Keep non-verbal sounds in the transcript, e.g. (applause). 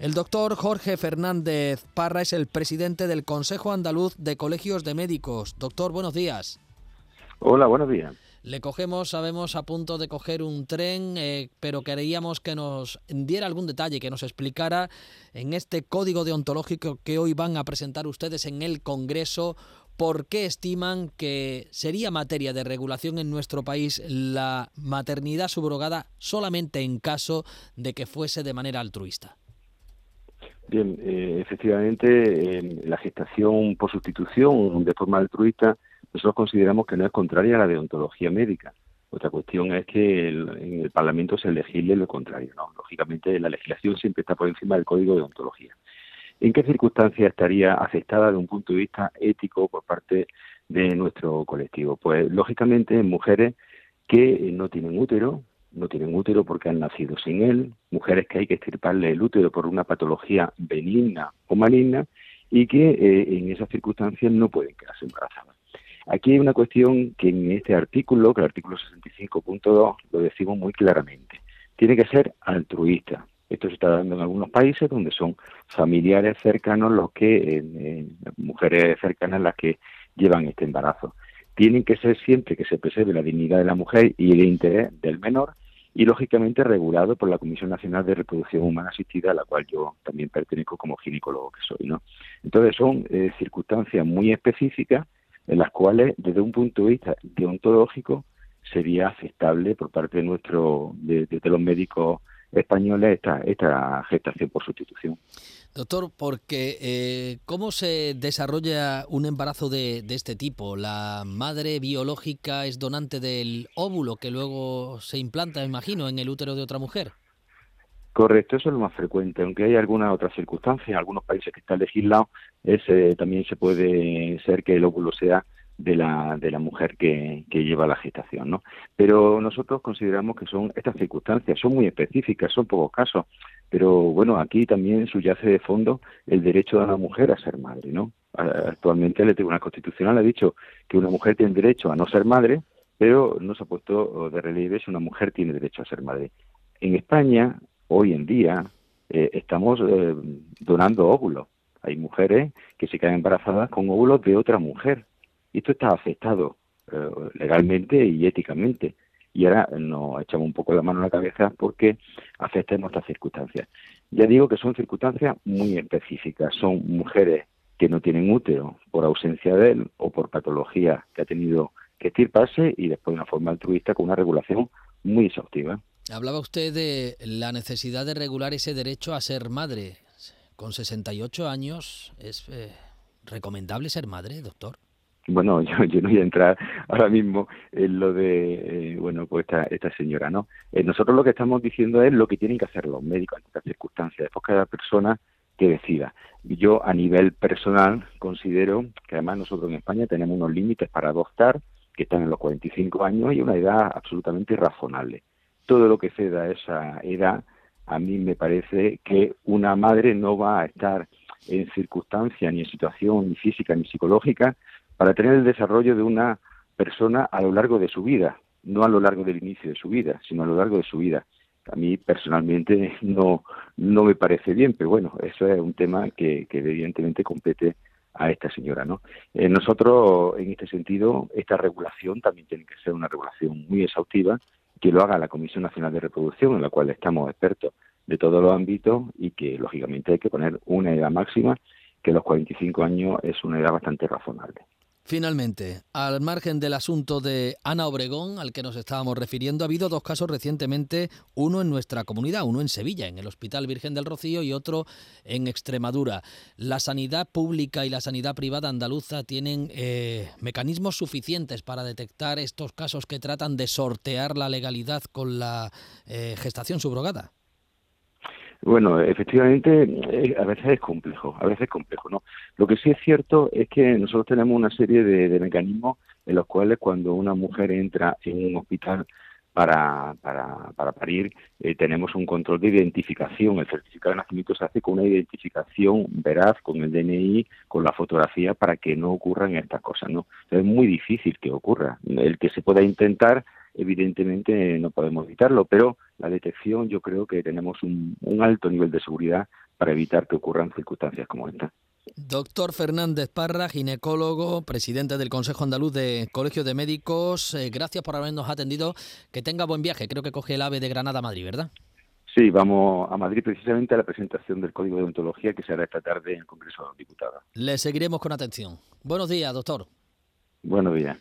El doctor Jorge Fernández Parra es el presidente del Consejo Andaluz de Colegios de Médicos. Doctor, buenos días. Hola, buenos días. Le cogemos, sabemos, a punto de coger un tren, eh, pero queríamos que nos diera algún detalle, que nos explicara en este código deontológico que hoy van a presentar ustedes en el Congreso, por qué estiman que sería materia de regulación en nuestro país la maternidad subrogada solamente en caso de que fuese de manera altruista. Bien, eh, efectivamente, la gestación por sustitución de forma altruista, nosotros consideramos que no es contraria a la deontología médica. Otra cuestión es que en el Parlamento se legisle lo contrario. No, lógicamente la legislación siempre está por encima del código de deontología. ¿En qué circunstancias estaría aceptada de un punto de vista ético por parte de nuestro colectivo? Pues lógicamente en mujeres que no tienen útero, no tienen útero porque han nacido sin él, mujeres que hay que extirparle el útero por una patología benigna o maligna y que eh, en esas circunstancias no pueden quedarse embarazadas. Aquí hay una cuestión que en este artículo, que el artículo 65.2, lo decimos muy claramente. Tiene que ser altruista. Esto se está dando en algunos países donde son familiares cercanos los que, eh, mujeres cercanas las que llevan este embarazo. Tienen que ser siempre que se preserve la dignidad de la mujer y el interés del menor y lógicamente regulado por la Comisión Nacional de Reproducción Humana Asistida, a la cual yo también pertenezco como ginecólogo que soy, ¿no? Entonces son eh, circunstancias muy específicas en las cuales, desde un punto de vista deontológico, sería aceptable por parte de nuestro, de los médicos españoles esta, esta gestación por sustitución. Doctor, porque eh, ¿cómo se desarrolla un embarazo de, de, este tipo? ¿La madre biológica es donante del óvulo que luego se implanta, imagino, en el útero de otra mujer? Correcto, eso es lo más frecuente, aunque hay algunas otras circunstancias, en algunos países que está legislado, ese, también se puede ser que el óvulo sea de la, de la mujer que, que, lleva la gestación, ¿no? Pero nosotros consideramos que son estas circunstancias, son muy específicas, son pocos casos, pero bueno, aquí también subyace de fondo el derecho de la mujer a ser madre, ¿no? Actualmente el Tribunal Constitucional ha dicho que una mujer tiene derecho a no ser madre, pero no se ha puesto de relieve si una mujer tiene derecho a ser madre. En España, hoy en día, eh, estamos eh, donando óvulos. Hay mujeres que se quedan embarazadas con óvulos de otra mujer y esto está afectado eh, legalmente y éticamente. Y ahora nos echamos un poco la mano a la cabeza porque afecta en nuestras circunstancias. Ya digo que son circunstancias muy específicas. Son mujeres que no tienen útero por ausencia de él o por patología que ha tenido que estirparse y después de una forma altruista con una regulación muy exhaustiva. Hablaba usted de la necesidad de regular ese derecho a ser madre. Con 68 años, ¿es eh, recomendable ser madre, doctor? Bueno, (laughs) yo, no voy a entrar ahora mismo en lo de, eh, bueno, pues esta, esta señora, ¿no? Eh, nosotros lo que estamos diciendo es lo que tienen que hacer los médicos en estas circunstancias, después cada persona que decida. Yo a nivel personal considero que además nosotros en España tenemos unos límites para adoptar que están en los 45 años y una edad absolutamente razonable. Todo lo que ceda a esa edad, a mí me parece que una madre no va a estar en circunstancia ni en situación ni física ni psicológica para tener el desarrollo de una persona a lo largo de su vida, no a lo largo del inicio de su vida, sino a lo largo de su vida. A mí personalmente (laughs) no, me parece bien, pero bueno, eso es un tema que, evidentemente compete a esta señora, ¿no? Eh, nosotros, en este sentido, esta regulación también tiene que ser una regulación muy exhaustiva, que lo haga la Comisión Nacional de Reproducción, en la cual estamos expertos de todos los ámbitos y que, lógicamente, hay que poner una edad máxima, que los 45 años es una edad bastante razonable. Finalmente, al margen del asunto de Ana Obregón, al que nos estábamos refiriendo, ha habido dos casos recientemente, uno en nuestra comunidad, uno en Sevilla, en el Hospital Virgen del Rocío, y otro en Extremadura. La sanidad pública y la sanidad privada andaluza tienen eh, mecanismos suficientes para detectar estos casos que tratan de sortear la legalidad con la eh, gestación subrogada. Bueno, efectivamente, eh, a veces es complejo, a veces es complejo, ¿no? Lo que sí es cierto es que nosotros tenemos una serie de, mecanismos en los cuales cuando una mujer entra en un hospital para, para, para parir, eh, tenemos un control de identificación. El certificado de nacimiento se hace con una identificación veraz, con el DNI, con la fotografía, para que no ocurran estas cosas, ¿no? es muy difícil que ocurra. El que se pueda intentar evidentemente no podemos evitarlo, pero la detección yo creo que tenemos un, alto nivel de seguridad para evitar que ocurran circunstancias como esta. Doctor Fernández Parra, ginecólogo, presidente del Consejo Andaluz de Colegios de Médicos, eh, gracias por habernos atendido. Que tenga buen viaje. Creo que coge el AVE de Granada a Madrid, ¿verdad? Sí, vamos a Madrid precisamente a la presentación del Código de Ontología que se hará esta tarde en el Congreso de los Diputados. Le seguiremos con atención. Buenos días, doctor. Buenos días.